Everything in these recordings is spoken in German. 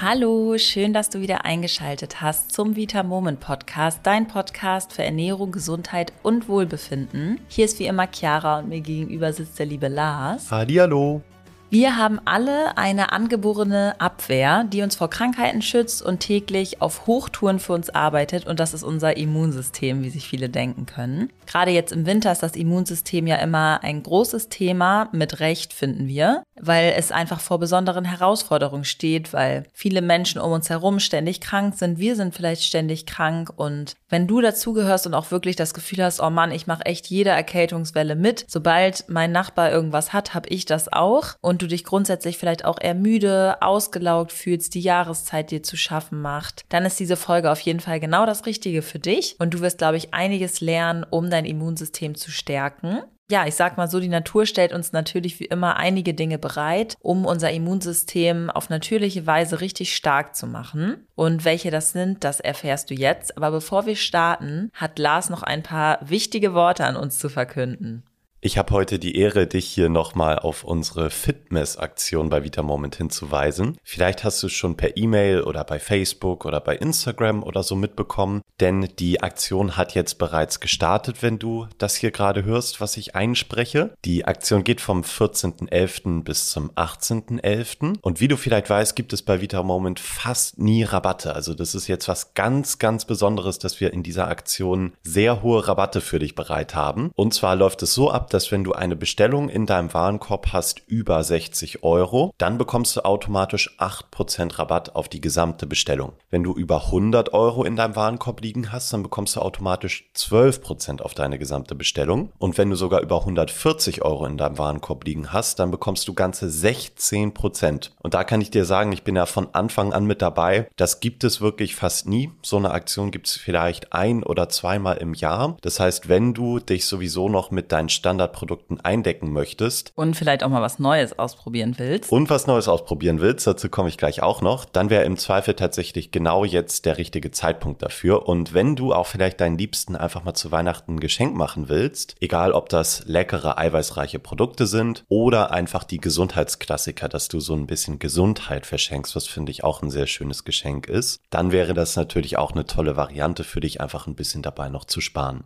Hallo, schön, dass du wieder eingeschaltet hast zum Vita Moment Podcast, dein Podcast für Ernährung, Gesundheit und Wohlbefinden. Hier ist wie immer Chiara und mir gegenüber sitzt der liebe Lars. Hallihallo. Wir haben alle eine angeborene Abwehr, die uns vor Krankheiten schützt und täglich auf Hochtouren für uns arbeitet. Und das ist unser Immunsystem, wie sich viele denken können. Gerade jetzt im Winter ist das Immunsystem ja immer ein großes Thema, mit Recht finden wir, weil es einfach vor besonderen Herausforderungen steht, weil viele Menschen um uns herum ständig krank sind. Wir sind vielleicht ständig krank. Und wenn du dazugehörst und auch wirklich das Gefühl hast, oh Mann, ich mache echt jede Erkältungswelle mit, sobald mein Nachbar irgendwas hat, habe ich das auch. Und und du dich grundsätzlich vielleicht auch eher müde, ausgelaugt fühlst, die Jahreszeit dir zu schaffen macht, dann ist diese Folge auf jeden Fall genau das Richtige für dich und du wirst, glaube ich, einiges lernen, um dein Immunsystem zu stärken ja, ich sag mal so, die Natur stellt uns natürlich wie immer einige Dinge bereit, um unser Immunsystem auf natürliche Weise richtig stark zu machen. Und welche das sind, das erfährst du jetzt. Aber bevor wir starten, hat Lars noch ein paar wichtige Worte an uns zu verkünden. Ich habe heute die Ehre, dich hier nochmal auf unsere Fitmess-Aktion bei Vita Moment hinzuweisen. Vielleicht hast du es schon per E-Mail oder bei Facebook oder bei Instagram oder so mitbekommen, denn die Aktion hat jetzt bereits gestartet, wenn du das hier gerade hörst, was ich einspreche. Die Aktion geht vom 14.11. bis zum 18.11. Und wie du vielleicht weißt, gibt es bei Vita Moment fast nie Rabatte. Also das ist jetzt was ganz, ganz Besonderes, dass wir in dieser Aktion sehr hohe Rabatte für dich bereit haben. Und zwar läuft es so ab, dass wenn du eine Bestellung in deinem Warenkorb hast über 60 Euro, dann bekommst du automatisch 8% Rabatt auf die gesamte Bestellung. Wenn du über 100 Euro in deinem Warenkorb liegen hast, dann bekommst du automatisch 12% auf deine gesamte Bestellung. Und wenn du sogar über 140 Euro in deinem Warenkorb liegen hast, dann bekommst du ganze 16%. Und da kann ich dir sagen, ich bin ja von Anfang an mit dabei. Das gibt es wirklich fast nie. So eine Aktion gibt es vielleicht ein oder zweimal im Jahr. Das heißt, wenn du dich sowieso noch mit deinen Standard Standardprodukten eindecken möchtest. Und vielleicht auch mal was Neues ausprobieren willst. Und was Neues ausprobieren willst, dazu komme ich gleich auch noch, dann wäre im Zweifel tatsächlich genau jetzt der richtige Zeitpunkt dafür. Und wenn du auch vielleicht deinen Liebsten einfach mal zu Weihnachten ein Geschenk machen willst, egal ob das leckere, eiweißreiche Produkte sind oder einfach die Gesundheitsklassiker, dass du so ein bisschen Gesundheit verschenkst, was finde ich auch ein sehr schönes Geschenk ist, dann wäre das natürlich auch eine tolle Variante für dich, einfach ein bisschen dabei noch zu sparen.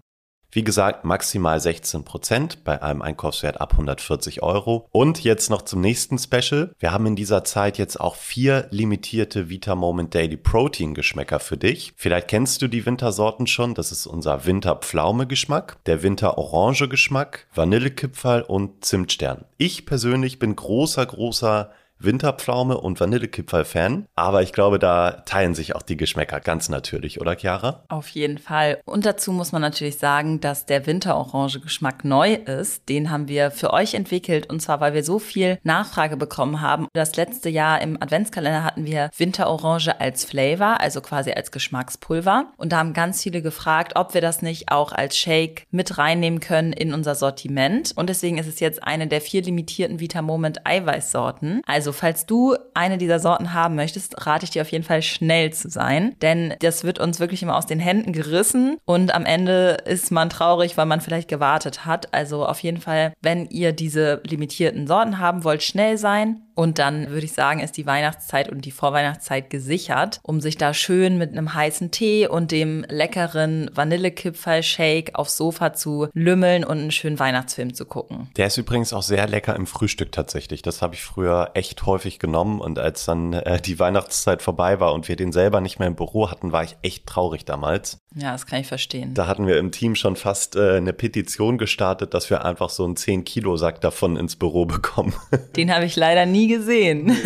Wie gesagt, maximal 16 Prozent bei einem Einkaufswert ab 140 Euro. Und jetzt noch zum nächsten Special. Wir haben in dieser Zeit jetzt auch vier limitierte Vita Moment Daily Protein Geschmäcker für dich. Vielleicht kennst du die Wintersorten schon. Das ist unser Winterpflaume Geschmack, der Winter Orange Geschmack, Vanillekipferl und Zimtstern. Ich persönlich bin großer, großer Winterpflaume und Vanillekipferl-Fan. Aber ich glaube, da teilen sich auch die Geschmäcker ganz natürlich, oder Chiara? Auf jeden Fall. Und dazu muss man natürlich sagen, dass der Winterorange-Geschmack neu ist. Den haben wir für euch entwickelt und zwar, weil wir so viel Nachfrage bekommen haben. Das letzte Jahr im Adventskalender hatten wir Winterorange als Flavor, also quasi als Geschmackspulver. Und da haben ganz viele gefragt, ob wir das nicht auch als Shake mit reinnehmen können in unser Sortiment. Und deswegen ist es jetzt eine der vier limitierten Vita Moment Eiweißsorten. Also falls du eine dieser Sorten haben möchtest, rate ich dir auf jeden Fall schnell zu sein, denn das wird uns wirklich immer aus den Händen gerissen und am Ende ist man traurig, weil man vielleicht gewartet hat. Also auf jeden Fall, wenn ihr diese limitierten Sorten haben wollt, schnell sein. Und dann würde ich sagen, ist die Weihnachtszeit und die Vorweihnachtszeit gesichert, um sich da schön mit einem heißen Tee und dem leckeren Vanillekipferl-Shake aufs Sofa zu lümmeln und einen schönen Weihnachtsfilm zu gucken. Der ist übrigens auch sehr lecker im Frühstück tatsächlich. Das habe ich früher echt häufig genommen und als dann äh, die Weihnachtszeit vorbei war und wir den selber nicht mehr im Büro hatten, war ich echt traurig damals. Ja, das kann ich verstehen. Da hatten wir im Team schon fast äh, eine Petition gestartet, dass wir einfach so einen 10-Kilo-Sack davon ins Büro bekommen. Den habe ich leider nie gesehen.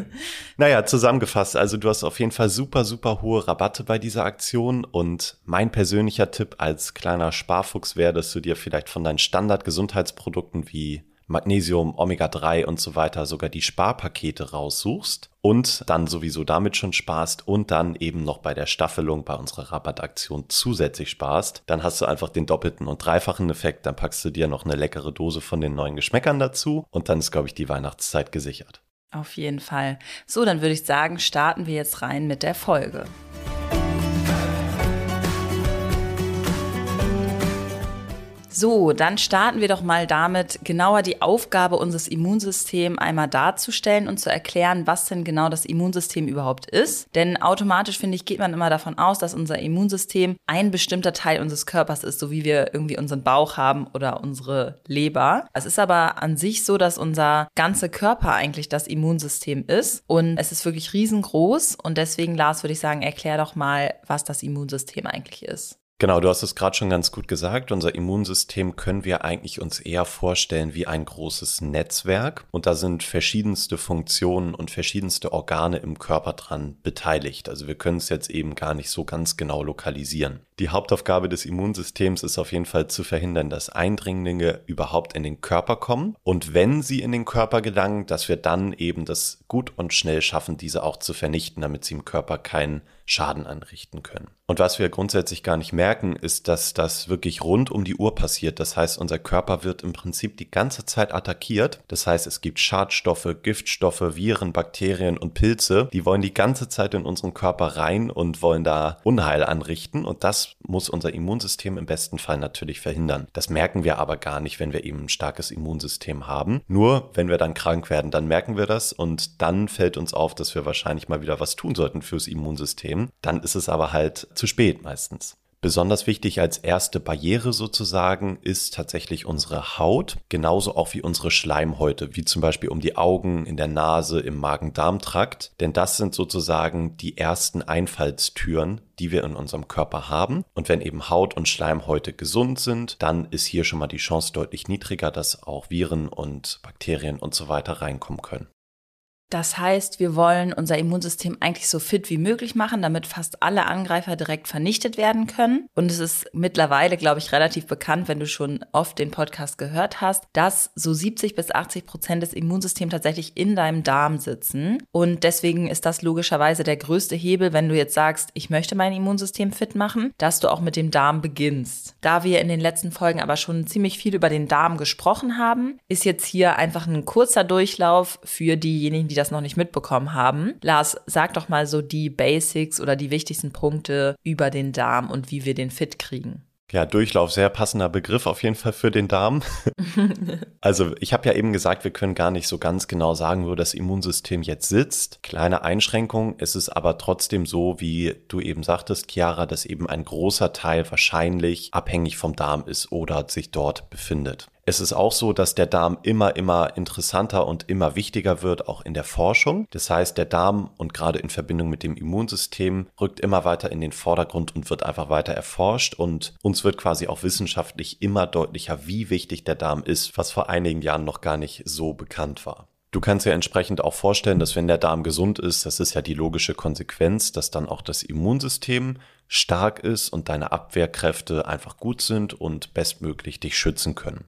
naja, zusammengefasst, also du hast auf jeden Fall super, super hohe Rabatte bei dieser Aktion und mein persönlicher Tipp als kleiner Sparfuchs wäre, dass du dir vielleicht von deinen Standard-Gesundheitsprodukten wie Magnesium, Omega-3 und so weiter sogar die Sparpakete raussuchst und dann sowieso damit schon sparst und dann eben noch bei der Staffelung bei unserer Rabattaktion zusätzlich sparst, dann hast du einfach den doppelten und dreifachen Effekt, dann packst du dir noch eine leckere Dose von den neuen Geschmäckern dazu und dann ist, glaube ich, die Weihnachtszeit gesichert. Auf jeden Fall. So, dann würde ich sagen, starten wir jetzt rein mit der Folge. So, dann starten wir doch mal damit, genauer die Aufgabe unseres Immunsystems einmal darzustellen und zu erklären, was denn genau das Immunsystem überhaupt ist. Denn automatisch, finde ich, geht man immer davon aus, dass unser Immunsystem ein bestimmter Teil unseres Körpers ist, so wie wir irgendwie unseren Bauch haben oder unsere Leber. Es ist aber an sich so, dass unser ganzer Körper eigentlich das Immunsystem ist und es ist wirklich riesengroß und deswegen, Lars, würde ich sagen, erklär doch mal, was das Immunsystem eigentlich ist. Genau, du hast es gerade schon ganz gut gesagt. Unser Immunsystem können wir eigentlich uns eher vorstellen wie ein großes Netzwerk. Und da sind verschiedenste Funktionen und verschiedenste Organe im Körper dran beteiligt. Also wir können es jetzt eben gar nicht so ganz genau lokalisieren. Die Hauptaufgabe des Immunsystems ist auf jeden Fall zu verhindern, dass Eindringlinge überhaupt in den Körper kommen. Und wenn sie in den Körper gelangen, dass wir dann eben das gut und schnell schaffen, diese auch zu vernichten, damit sie im Körper keinen Schaden anrichten können. Und was wir grundsätzlich gar nicht merken, ist, dass das wirklich rund um die Uhr passiert. Das heißt, unser Körper wird im Prinzip die ganze Zeit attackiert. Das heißt, es gibt Schadstoffe, Giftstoffe, Viren, Bakterien und Pilze, die wollen die ganze Zeit in unseren Körper rein und wollen da Unheil anrichten. Und das muss unser Immunsystem im besten Fall natürlich verhindern. Das merken wir aber gar nicht, wenn wir eben ein starkes Immunsystem haben. Nur wenn wir dann krank werden, dann merken wir das und dann fällt uns auf, dass wir wahrscheinlich mal wieder was tun sollten fürs Immunsystem. Dann ist es aber halt zu spät meistens. Besonders wichtig als erste Barriere sozusagen ist tatsächlich unsere Haut, genauso auch wie unsere Schleimhäute, wie zum Beispiel um die Augen, in der Nase, im Magen-Darm-Trakt. Denn das sind sozusagen die ersten Einfallstüren, die wir in unserem Körper haben. Und wenn eben Haut und Schleimhäute gesund sind, dann ist hier schon mal die Chance deutlich niedriger, dass auch Viren und Bakterien und so weiter reinkommen können. Das heißt, wir wollen unser Immunsystem eigentlich so fit wie möglich machen, damit fast alle Angreifer direkt vernichtet werden können. Und es ist mittlerweile, glaube ich, relativ bekannt, wenn du schon oft den Podcast gehört hast, dass so 70 bis 80 Prozent des Immunsystems tatsächlich in deinem Darm sitzen. Und deswegen ist das logischerweise der größte Hebel, wenn du jetzt sagst, ich möchte mein Immunsystem fit machen, dass du auch mit dem Darm beginnst. Da wir in den letzten Folgen aber schon ziemlich viel über den Darm gesprochen haben, ist jetzt hier einfach ein kurzer Durchlauf für diejenigen, die das das noch nicht mitbekommen haben. Lars, sag doch mal so die Basics oder die wichtigsten Punkte über den Darm und wie wir den fit kriegen. Ja, Durchlauf, sehr passender Begriff auf jeden Fall für den Darm. also ich habe ja eben gesagt, wir können gar nicht so ganz genau sagen, wo das Immunsystem jetzt sitzt. Kleine Einschränkung, es ist aber trotzdem so, wie du eben sagtest, Chiara, dass eben ein großer Teil wahrscheinlich abhängig vom Darm ist oder sich dort befindet. Es ist auch so, dass der Darm immer, immer interessanter und immer wichtiger wird, auch in der Forschung. Das heißt, der Darm und gerade in Verbindung mit dem Immunsystem rückt immer weiter in den Vordergrund und wird einfach weiter erforscht. Und uns wird quasi auch wissenschaftlich immer deutlicher, wie wichtig der Darm ist, was vor einigen Jahren noch gar nicht so bekannt war. Du kannst dir entsprechend auch vorstellen, dass wenn der Darm gesund ist, das ist ja die logische Konsequenz, dass dann auch das Immunsystem stark ist und deine Abwehrkräfte einfach gut sind und bestmöglich dich schützen können.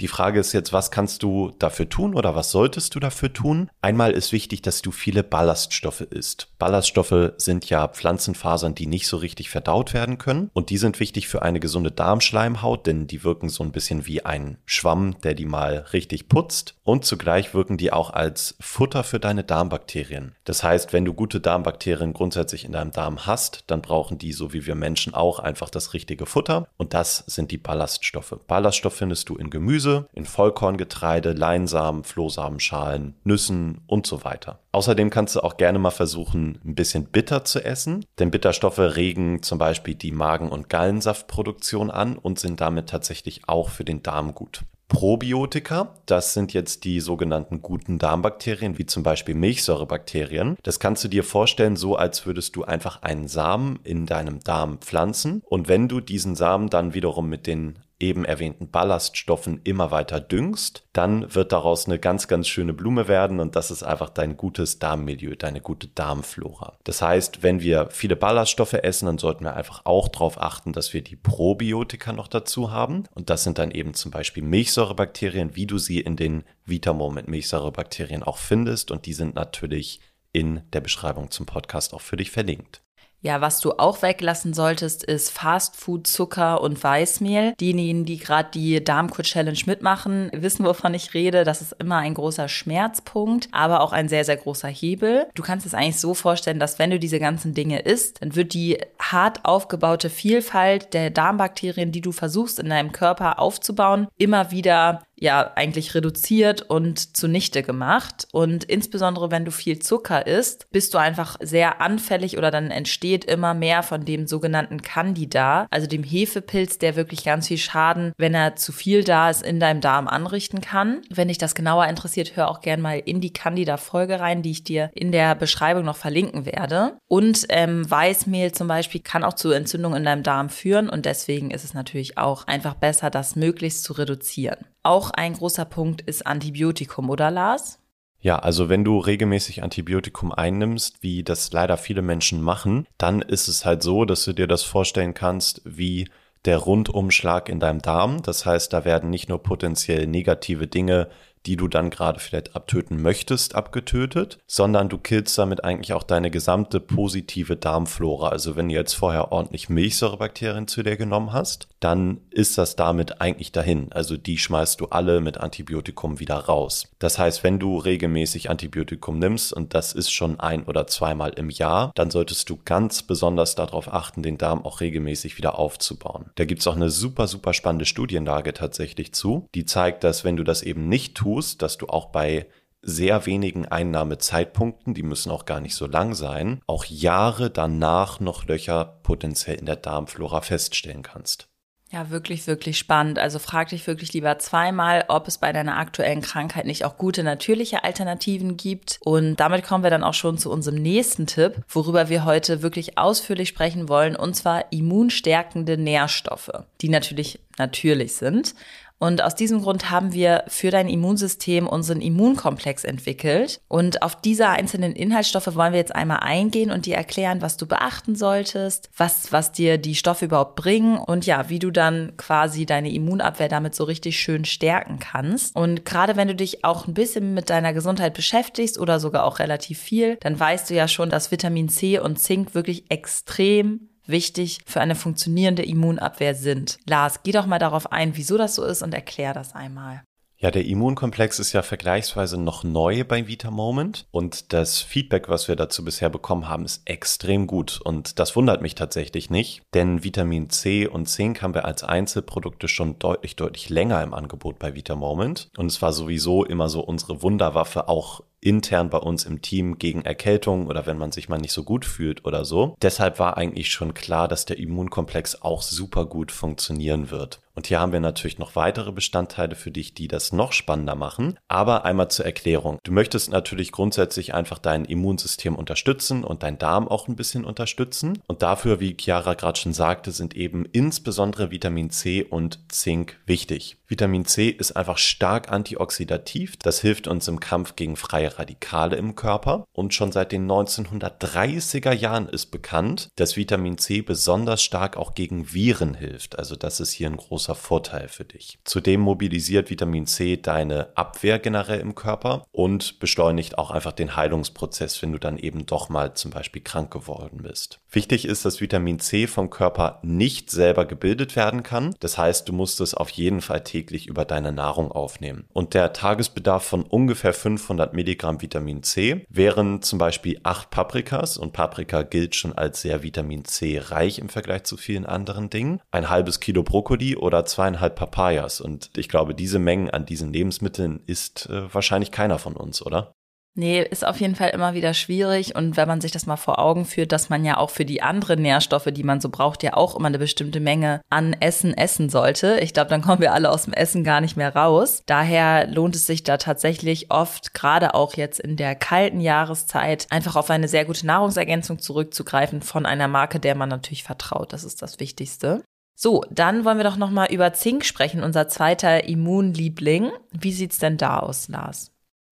Die Frage ist jetzt, was kannst du dafür tun oder was solltest du dafür tun? Einmal ist wichtig, dass du viele Ballaststoffe isst. Ballaststoffe sind ja Pflanzenfasern, die nicht so richtig verdaut werden können und die sind wichtig für eine gesunde Darmschleimhaut, denn die wirken so ein bisschen wie ein Schwamm, der die mal richtig putzt und zugleich wirken die auch als Futter für deine Darmbakterien. Das heißt, wenn du gute Darmbakterien grundsätzlich in deinem Darm hast, dann brauchen die, so wie wir Menschen auch, einfach das richtige Futter und das sind die Ballaststoffe. Ballaststoff findest du in Gemüse, Gemüse, in Vollkorngetreide, Leinsamen, Flohsamenschalen, Nüssen und so weiter. Außerdem kannst du auch gerne mal versuchen, ein bisschen bitter zu essen, denn Bitterstoffe regen zum Beispiel die Magen- und Gallensaftproduktion an und sind damit tatsächlich auch für den Darm gut. Probiotika, das sind jetzt die sogenannten guten Darmbakterien, wie zum Beispiel Milchsäurebakterien. Das kannst du dir vorstellen, so als würdest du einfach einen Samen in deinem Darm pflanzen. Und wenn du diesen Samen dann wiederum mit den eben erwähnten Ballaststoffen immer weiter düngst, dann wird daraus eine ganz, ganz schöne Blume werden und das ist einfach dein gutes Darmmilieu, deine gute Darmflora. Das heißt, wenn wir viele Ballaststoffe essen, dann sollten wir einfach auch darauf achten, dass wir die Probiotika noch dazu haben und das sind dann eben zum Beispiel Milchsäurebakterien, wie du sie in den Vitamoment Milchsäurebakterien auch findest und die sind natürlich in der Beschreibung zum Podcast auch für dich verlinkt. Ja, was du auch weglassen solltest, ist Fastfood, Zucker und Weißmehl. Diejenigen, die gerade die Darmkur-Challenge mitmachen, wissen, wovon ich rede. Das ist immer ein großer Schmerzpunkt, aber auch ein sehr, sehr großer Hebel. Du kannst es eigentlich so vorstellen, dass wenn du diese ganzen Dinge isst, dann wird die hart aufgebaute Vielfalt der Darmbakterien, die du versuchst in deinem Körper aufzubauen, immer wieder ja eigentlich reduziert und zunichte gemacht. Und insbesondere wenn du viel Zucker isst, bist du einfach sehr anfällig oder dann entsteht immer mehr von dem sogenannten Candida, also dem Hefepilz, der wirklich ganz viel Schaden, wenn er zu viel da ist, in deinem Darm anrichten kann. Wenn dich das genauer interessiert, hör auch gern mal in die Candida-Folge rein, die ich dir in der Beschreibung noch verlinken werde. Und ähm, Weißmehl zum Beispiel kann auch zu Entzündungen in deinem Darm führen und deswegen ist es natürlich auch einfach besser, das möglichst zu reduzieren. Auch ein großer Punkt ist Antibiotikum, oder Lars? Ja, also wenn du regelmäßig Antibiotikum einnimmst, wie das leider viele Menschen machen, dann ist es halt so, dass du dir das vorstellen kannst wie der Rundumschlag in deinem Darm. Das heißt, da werden nicht nur potenziell negative Dinge die du dann gerade vielleicht abtöten möchtest, abgetötet, sondern du killst damit eigentlich auch deine gesamte positive Darmflora. Also wenn du jetzt vorher ordentlich Milchsäurebakterien zu dir genommen hast, dann ist das damit eigentlich dahin. Also die schmeißt du alle mit Antibiotikum wieder raus. Das heißt, wenn du regelmäßig Antibiotikum nimmst, und das ist schon ein oder zweimal im Jahr, dann solltest du ganz besonders darauf achten, den Darm auch regelmäßig wieder aufzubauen. Da gibt es auch eine super, super spannende Studienlage tatsächlich zu, die zeigt, dass wenn du das eben nicht tust, dass du auch bei sehr wenigen Einnahmezeitpunkten, die müssen auch gar nicht so lang sein, auch Jahre danach noch Löcher potenziell in der Darmflora feststellen kannst. Ja, wirklich, wirklich spannend. Also frag dich wirklich lieber zweimal, ob es bei deiner aktuellen Krankheit nicht auch gute natürliche Alternativen gibt. Und damit kommen wir dann auch schon zu unserem nächsten Tipp, worüber wir heute wirklich ausführlich sprechen wollen, und zwar immunstärkende Nährstoffe, die natürlich natürlich sind. Und aus diesem Grund haben wir für dein Immunsystem unseren Immunkomplex entwickelt. Und auf diese einzelnen Inhaltsstoffe wollen wir jetzt einmal eingehen und dir erklären, was du beachten solltest, was, was dir die Stoffe überhaupt bringen und ja, wie du dann quasi deine Immunabwehr damit so richtig schön stärken kannst. Und gerade wenn du dich auch ein bisschen mit deiner Gesundheit beschäftigst oder sogar auch relativ viel, dann weißt du ja schon, dass Vitamin C und Zink wirklich extrem wichtig für eine funktionierende Immunabwehr sind. Lars, geh doch mal darauf ein, wieso das so ist und erklär das einmal. Ja, der Immunkomplex ist ja vergleichsweise noch neu bei Vita Moment und das Feedback, was wir dazu bisher bekommen haben, ist extrem gut und das wundert mich tatsächlich nicht, denn Vitamin C und Zink haben wir als Einzelprodukte schon deutlich, deutlich länger im Angebot bei Vita Moment und es war sowieso immer so unsere Wunderwaffe auch intern bei uns im Team gegen Erkältung oder wenn man sich mal nicht so gut fühlt oder so. Deshalb war eigentlich schon klar, dass der Immunkomplex auch super gut funktionieren wird. Und hier haben wir natürlich noch weitere Bestandteile für dich, die das noch spannender machen. Aber einmal zur Erklärung. Du möchtest natürlich grundsätzlich einfach dein Immunsystem unterstützen und dein Darm auch ein bisschen unterstützen. Und dafür, wie Chiara gerade schon sagte, sind eben insbesondere Vitamin C und Zink wichtig. Vitamin C ist einfach stark antioxidativ. Das hilft uns im Kampf gegen freie Radikale im Körper. Und schon seit den 1930er Jahren ist bekannt, dass Vitamin C besonders stark auch gegen Viren hilft. Also das ist hier ein großer Vorteil für dich. Zudem mobilisiert Vitamin C deine Abwehr generell im Körper und beschleunigt auch einfach den Heilungsprozess, wenn du dann eben doch mal zum Beispiel krank geworden bist. Wichtig ist, dass Vitamin C vom Körper nicht selber gebildet werden kann. Das heißt, du musst es auf jeden Fall täglich über deine Nahrung aufnehmen. Und der Tagesbedarf von ungefähr 500 Milligramm Vitamin C wären zum Beispiel 8 Paprikas und Paprika gilt schon als sehr Vitamin C reich im Vergleich zu vielen anderen Dingen. Ein halbes Kilo Brokkoli oder zweieinhalb Papayas und ich glaube, diese Mengen an diesen Lebensmitteln isst äh, wahrscheinlich keiner von uns, oder? Nee, ist auf jeden Fall immer wieder schwierig. Und wenn man sich das mal vor Augen führt, dass man ja auch für die anderen Nährstoffe, die man so braucht, ja auch immer eine bestimmte Menge an Essen essen sollte. Ich glaube, dann kommen wir alle aus dem Essen gar nicht mehr raus. Daher lohnt es sich da tatsächlich oft, gerade auch jetzt in der kalten Jahreszeit, einfach auf eine sehr gute Nahrungsergänzung zurückzugreifen von einer Marke, der man natürlich vertraut. Das ist das Wichtigste. So, dann wollen wir doch nochmal über Zink sprechen, unser zweiter Immunliebling. Wie sieht's denn da aus, Lars?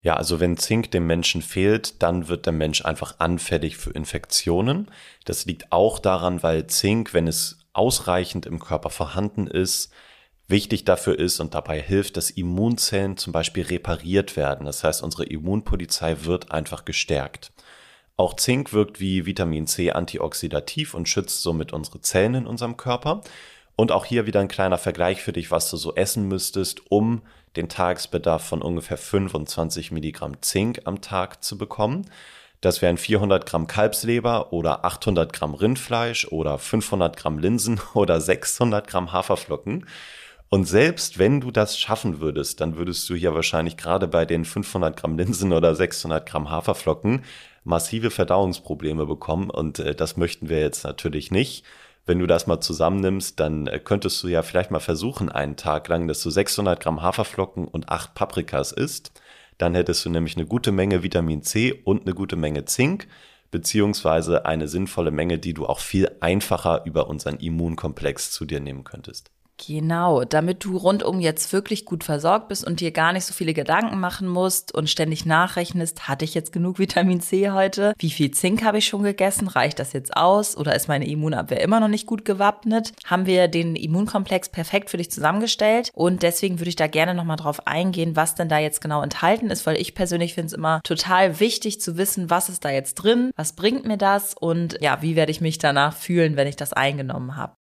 Ja, also wenn Zink dem Menschen fehlt, dann wird der Mensch einfach anfällig für Infektionen. Das liegt auch daran, weil Zink, wenn es ausreichend im Körper vorhanden ist, wichtig dafür ist und dabei hilft, dass Immunzellen zum Beispiel repariert werden. Das heißt, unsere Immunpolizei wird einfach gestärkt. Auch Zink wirkt wie Vitamin C antioxidativ und schützt somit unsere Zellen in unserem Körper. Und auch hier wieder ein kleiner Vergleich für dich, was du so essen müsstest, um den Tagesbedarf von ungefähr 25 Milligramm Zink am Tag zu bekommen. Das wären 400 Gramm Kalbsleber oder 800 Gramm Rindfleisch oder 500 Gramm Linsen oder 600 Gramm Haferflocken. Und selbst wenn du das schaffen würdest, dann würdest du hier wahrscheinlich gerade bei den 500 Gramm Linsen oder 600 Gramm Haferflocken massive Verdauungsprobleme bekommen. Und äh, das möchten wir jetzt natürlich nicht. Wenn du das mal zusammennimmst, dann äh, könntest du ja vielleicht mal versuchen, einen Tag lang, dass du 600 Gramm Haferflocken und 8 Paprikas isst. Dann hättest du nämlich eine gute Menge Vitamin C und eine gute Menge Zink, beziehungsweise eine sinnvolle Menge, die du auch viel einfacher über unseren Immunkomplex zu dir nehmen könntest. Genau, damit du rundum jetzt wirklich gut versorgt bist und dir gar nicht so viele Gedanken machen musst und ständig nachrechnest, hatte ich jetzt genug Vitamin C heute? Wie viel Zink habe ich schon gegessen? Reicht das jetzt aus? Oder ist meine Immunabwehr immer noch nicht gut gewappnet? Haben wir den Immunkomplex perfekt für dich zusammengestellt? Und deswegen würde ich da gerne nochmal drauf eingehen, was denn da jetzt genau enthalten ist, weil ich persönlich finde es immer total wichtig zu wissen, was ist da jetzt drin? Was bringt mir das? Und ja, wie werde ich mich danach fühlen, wenn ich das eingenommen habe?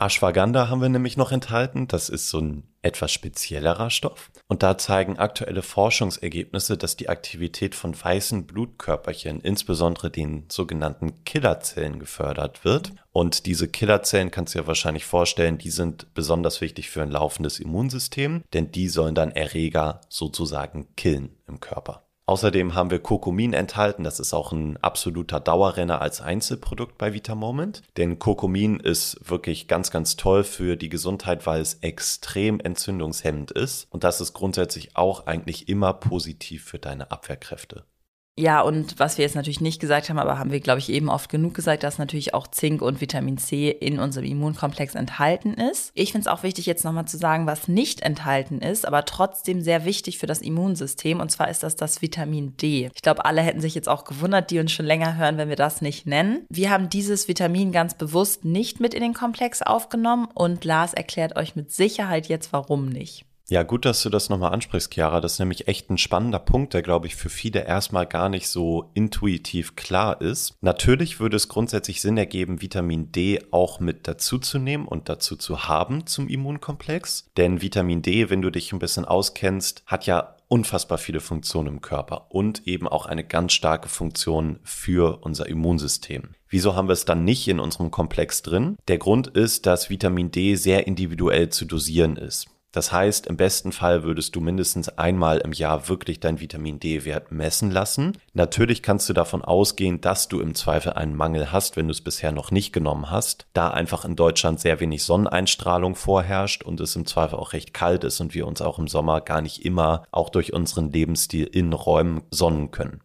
Ashwagandha haben wir nämlich noch enthalten. Das ist so ein etwas speziellerer Stoff. Und da zeigen aktuelle Forschungsergebnisse, dass die Aktivität von weißen Blutkörperchen, insbesondere den sogenannten Killerzellen, gefördert wird. Und diese Killerzellen kannst du dir wahrscheinlich vorstellen, die sind besonders wichtig für ein laufendes Immunsystem, denn die sollen dann Erreger sozusagen killen im Körper. Außerdem haben wir Kurkumin enthalten. Das ist auch ein absoluter Dauerrenner als Einzelprodukt bei Vitamoment. Denn Kurkumin ist wirklich ganz, ganz toll für die Gesundheit, weil es extrem entzündungshemmend ist. Und das ist grundsätzlich auch eigentlich immer positiv für deine Abwehrkräfte. Ja, und was wir jetzt natürlich nicht gesagt haben, aber haben wir, glaube ich, eben oft genug gesagt, dass natürlich auch Zink und Vitamin C in unserem Immunkomplex enthalten ist. Ich finde es auch wichtig, jetzt nochmal zu sagen, was nicht enthalten ist, aber trotzdem sehr wichtig für das Immunsystem. Und zwar ist das das Vitamin D. Ich glaube, alle hätten sich jetzt auch gewundert, die uns schon länger hören, wenn wir das nicht nennen. Wir haben dieses Vitamin ganz bewusst nicht mit in den Komplex aufgenommen und Lars erklärt euch mit Sicherheit jetzt, warum nicht. Ja, gut, dass du das nochmal ansprichst, Chiara. Das ist nämlich echt ein spannender Punkt, der, glaube ich, für viele erstmal gar nicht so intuitiv klar ist. Natürlich würde es grundsätzlich Sinn ergeben, Vitamin D auch mit dazuzunehmen und dazu zu haben zum Immunkomplex. Denn Vitamin D, wenn du dich ein bisschen auskennst, hat ja unfassbar viele Funktionen im Körper und eben auch eine ganz starke Funktion für unser Immunsystem. Wieso haben wir es dann nicht in unserem Komplex drin? Der Grund ist, dass Vitamin D sehr individuell zu dosieren ist. Das heißt, im besten Fall würdest du mindestens einmal im Jahr wirklich dein Vitamin D-Wert messen lassen. Natürlich kannst du davon ausgehen, dass du im Zweifel einen Mangel hast, wenn du es bisher noch nicht genommen hast, da einfach in Deutschland sehr wenig Sonneneinstrahlung vorherrscht und es im Zweifel auch recht kalt ist und wir uns auch im Sommer gar nicht immer auch durch unseren Lebensstil in Räumen sonnen können.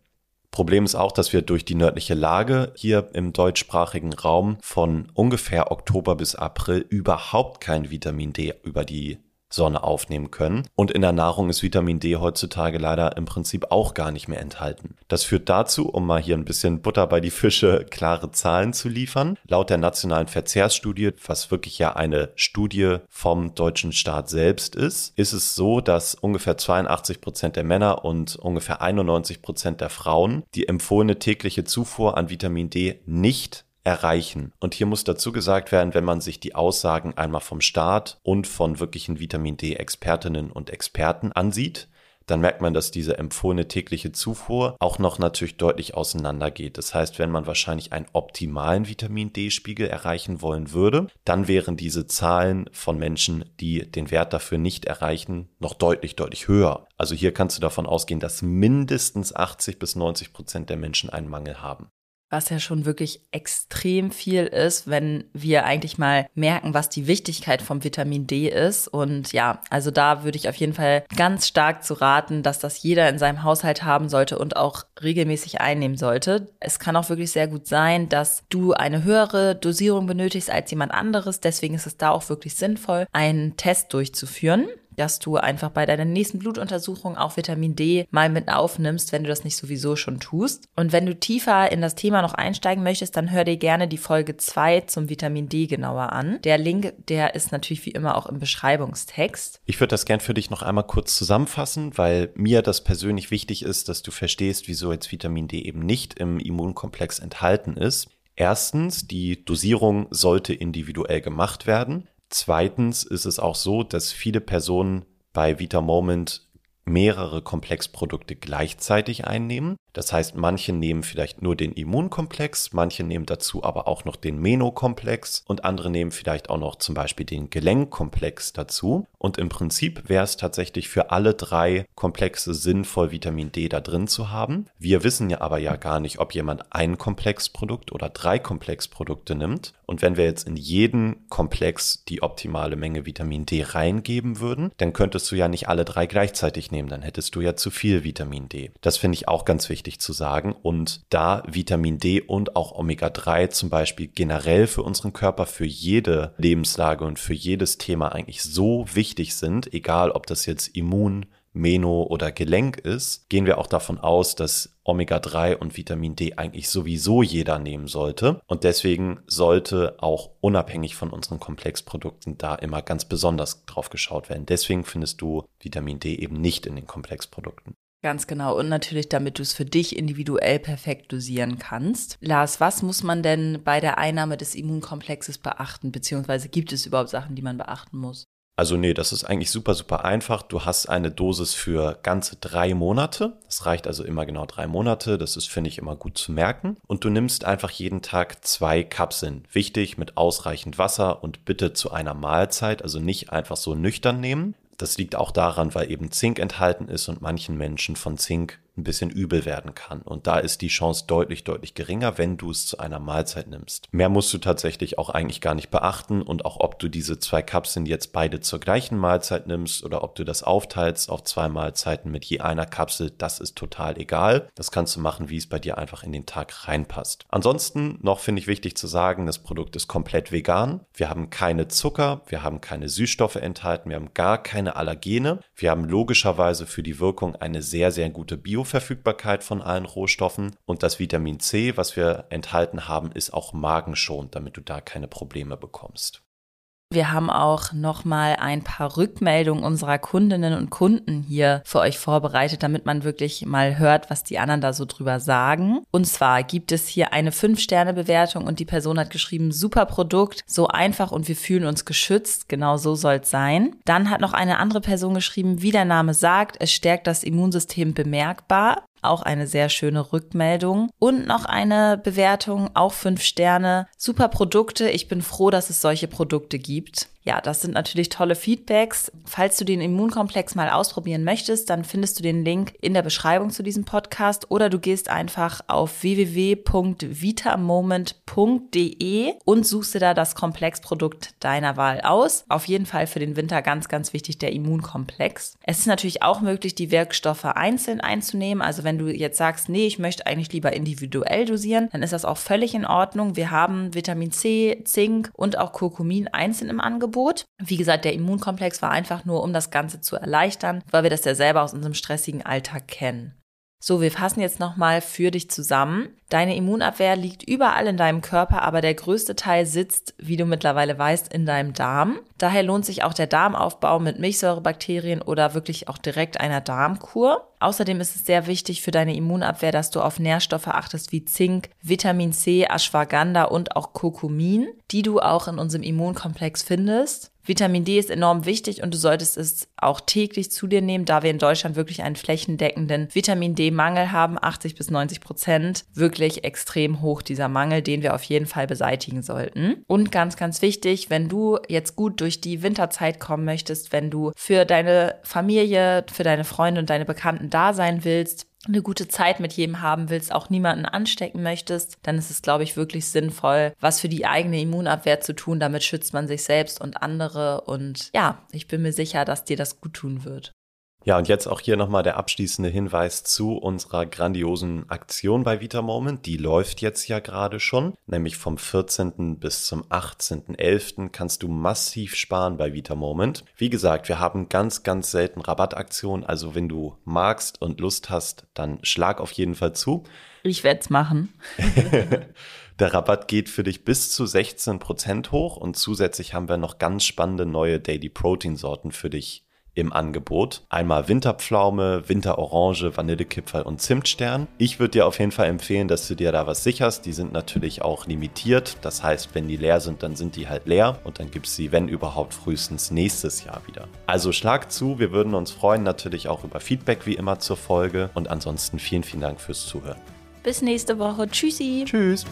Problem ist auch, dass wir durch die nördliche Lage hier im deutschsprachigen Raum von ungefähr Oktober bis April überhaupt kein Vitamin D über die Sonne aufnehmen können. Und in der Nahrung ist Vitamin D heutzutage leider im Prinzip auch gar nicht mehr enthalten. Das führt dazu, um mal hier ein bisschen Butter bei die Fische klare Zahlen zu liefern. Laut der nationalen Verzehrsstudie, was wirklich ja eine Studie vom deutschen Staat selbst ist, ist es so, dass ungefähr 82 Prozent der Männer und ungefähr 91 Prozent der Frauen die empfohlene tägliche Zufuhr an Vitamin D nicht erreichen. Und hier muss dazu gesagt werden, wenn man sich die Aussagen einmal vom Staat und von wirklichen Vitamin D-Expertinnen und Experten ansieht, dann merkt man, dass diese empfohlene tägliche Zufuhr auch noch natürlich deutlich auseinander geht. Das heißt, wenn man wahrscheinlich einen optimalen Vitamin D-Spiegel erreichen wollen würde, dann wären diese Zahlen von Menschen, die den Wert dafür nicht erreichen, noch deutlich, deutlich höher. Also hier kannst du davon ausgehen, dass mindestens 80 bis 90 Prozent der Menschen einen Mangel haben was ja schon wirklich extrem viel ist, wenn wir eigentlich mal merken, was die Wichtigkeit vom Vitamin D ist. Und ja, also da würde ich auf jeden Fall ganz stark zu raten, dass das jeder in seinem Haushalt haben sollte und auch regelmäßig einnehmen sollte. Es kann auch wirklich sehr gut sein, dass du eine höhere Dosierung benötigst als jemand anderes. Deswegen ist es da auch wirklich sinnvoll, einen Test durchzuführen. Dass du einfach bei deiner nächsten Blutuntersuchung auch Vitamin D mal mit aufnimmst, wenn du das nicht sowieso schon tust. Und wenn du tiefer in das Thema noch einsteigen möchtest, dann hör dir gerne die Folge 2 zum Vitamin D genauer an. Der Link, der ist natürlich wie immer auch im Beschreibungstext. Ich würde das gern für dich noch einmal kurz zusammenfassen, weil mir das persönlich wichtig ist, dass du verstehst, wieso jetzt Vitamin D eben nicht im Immunkomplex enthalten ist. Erstens, die Dosierung sollte individuell gemacht werden. Zweitens ist es auch so, dass viele Personen bei Vita Moment mehrere Komplexprodukte gleichzeitig einnehmen. Das heißt, manche nehmen vielleicht nur den Immunkomplex, manche nehmen dazu aber auch noch den Menokomplex und andere nehmen vielleicht auch noch zum Beispiel den Gelenkkomplex dazu. Und im Prinzip wäre es tatsächlich für alle drei Komplexe sinnvoll, Vitamin D da drin zu haben. Wir wissen ja aber ja gar nicht, ob jemand ein Komplexprodukt oder drei Komplexprodukte nimmt. Und wenn wir jetzt in jeden Komplex die optimale Menge Vitamin D reingeben würden, dann könntest du ja nicht alle drei gleichzeitig nehmen. Dann hättest du ja zu viel Vitamin D. Das finde ich auch ganz wichtig zu sagen. Und da Vitamin D und auch Omega-3 zum Beispiel generell für unseren Körper, für jede Lebenslage und für jedes Thema eigentlich so wichtig sind, egal ob das jetzt Immun, Meno oder Gelenk ist, gehen wir auch davon aus, dass Omega-3 und Vitamin D eigentlich sowieso jeder nehmen sollte. Und deswegen sollte auch unabhängig von unseren Komplexprodukten da immer ganz besonders drauf geschaut werden. Deswegen findest du Vitamin D eben nicht in den Komplexprodukten. Ganz genau. Und natürlich, damit du es für dich individuell perfekt dosieren kannst. Lars, was muss man denn bei der Einnahme des Immunkomplexes beachten? Beziehungsweise gibt es überhaupt Sachen, die man beachten muss? Also nee, das ist eigentlich super, super einfach. Du hast eine Dosis für ganze drei Monate. Das reicht also immer genau drei Monate. Das ist, finde ich, immer gut zu merken. Und du nimmst einfach jeden Tag zwei Kapseln. Wichtig mit ausreichend Wasser und bitte zu einer Mahlzeit. Also nicht einfach so nüchtern nehmen. Das liegt auch daran, weil eben Zink enthalten ist und manchen Menschen von Zink ein bisschen übel werden kann. Und da ist die Chance deutlich, deutlich geringer, wenn du es zu einer Mahlzeit nimmst. Mehr musst du tatsächlich auch eigentlich gar nicht beachten und auch ob du diese zwei Kapseln jetzt beide zur gleichen Mahlzeit nimmst oder ob du das aufteilst auf zwei Mahlzeiten mit je einer Kapsel, das ist total egal. Das kannst du machen, wie es bei dir einfach in den Tag reinpasst. Ansonsten noch finde ich wichtig zu sagen, das Produkt ist komplett vegan. Wir haben keine Zucker, wir haben keine Süßstoffe enthalten, wir haben gar keine Allergene. Wir haben logischerweise für die Wirkung eine sehr, sehr gute Bio Bioverfügbarkeit von allen Rohstoffen und das Vitamin C, was wir enthalten haben, ist auch magenschonend, damit du da keine Probleme bekommst. Wir haben auch nochmal ein paar Rückmeldungen unserer Kundinnen und Kunden hier für euch vorbereitet, damit man wirklich mal hört, was die anderen da so drüber sagen. Und zwar gibt es hier eine 5-Sterne-Bewertung und die Person hat geschrieben, super Produkt, so einfach und wir fühlen uns geschützt. Genau so soll es sein. Dann hat noch eine andere Person geschrieben, wie der Name sagt, es stärkt das Immunsystem bemerkbar. Auch eine sehr schöne Rückmeldung. Und noch eine Bewertung, auch fünf Sterne. Super Produkte. Ich bin froh, dass es solche Produkte gibt. Ja, das sind natürlich tolle Feedbacks. Falls du den Immunkomplex mal ausprobieren möchtest, dann findest du den Link in der Beschreibung zu diesem Podcast oder du gehst einfach auf www.vitamoment.de und suchst dir da das Komplexprodukt deiner Wahl aus. Auf jeden Fall für den Winter ganz, ganz wichtig der Immunkomplex. Es ist natürlich auch möglich, die Wirkstoffe einzeln einzunehmen. Also wenn du jetzt sagst, nee, ich möchte eigentlich lieber individuell dosieren, dann ist das auch völlig in Ordnung. Wir haben Vitamin C, Zink und auch Kurkumin einzeln im Angebot. Angebot. Wie gesagt, der Immunkomplex war einfach nur, um das Ganze zu erleichtern, weil wir das ja selber aus unserem stressigen Alltag kennen. So, wir fassen jetzt nochmal für dich zusammen. Deine Immunabwehr liegt überall in deinem Körper, aber der größte Teil sitzt, wie du mittlerweile weißt, in deinem Darm. Daher lohnt sich auch der Darmaufbau mit Milchsäurebakterien oder wirklich auch direkt einer Darmkur. Außerdem ist es sehr wichtig für deine Immunabwehr, dass du auf Nährstoffe achtest wie Zink, Vitamin C, Ashwagandha und auch Kurkumin, die du auch in unserem Immunkomplex findest. Vitamin D ist enorm wichtig und du solltest es auch täglich zu dir nehmen, da wir in Deutschland wirklich einen flächendeckenden Vitamin D-Mangel haben, 80 bis 90 Prozent. Wirklich extrem hoch dieser Mangel, den wir auf jeden Fall beseitigen sollten. Und ganz, ganz wichtig, wenn du jetzt gut durch die Winterzeit kommen möchtest, wenn du für deine Familie, für deine Freunde und deine Bekannten da sein willst, eine gute Zeit mit jedem haben willst, auch niemanden anstecken möchtest, dann ist es, glaube ich, wirklich sinnvoll, was für die eigene Immunabwehr zu tun. Damit schützt man sich selbst und andere. Und ja, ich bin mir sicher, dass dir das gut tun wird. Ja, und jetzt auch hier nochmal der abschließende Hinweis zu unserer grandiosen Aktion bei Vita Moment. Die läuft jetzt ja gerade schon, nämlich vom 14. bis zum 18.11. kannst du massiv sparen bei Vita Moment. Wie gesagt, wir haben ganz, ganz selten Rabattaktionen, also wenn du magst und Lust hast, dann schlag auf jeden Fall zu. Ich werde es machen. Der Rabatt geht für dich bis zu 16% hoch und zusätzlich haben wir noch ganz spannende neue Daily Protein Sorten für dich im Angebot. Einmal Winterpflaume, Winterorange, Vanillekipferl und Zimtstern. Ich würde dir auf jeden Fall empfehlen, dass du dir da was sicherst. Die sind natürlich auch limitiert. Das heißt, wenn die leer sind, dann sind die halt leer und dann gibt es sie, wenn überhaupt, frühestens nächstes Jahr wieder. Also schlag zu, wir würden uns freuen natürlich auch über Feedback wie immer zur Folge und ansonsten vielen, vielen Dank fürs Zuhören. Bis nächste Woche. Tschüssi. Tschüss.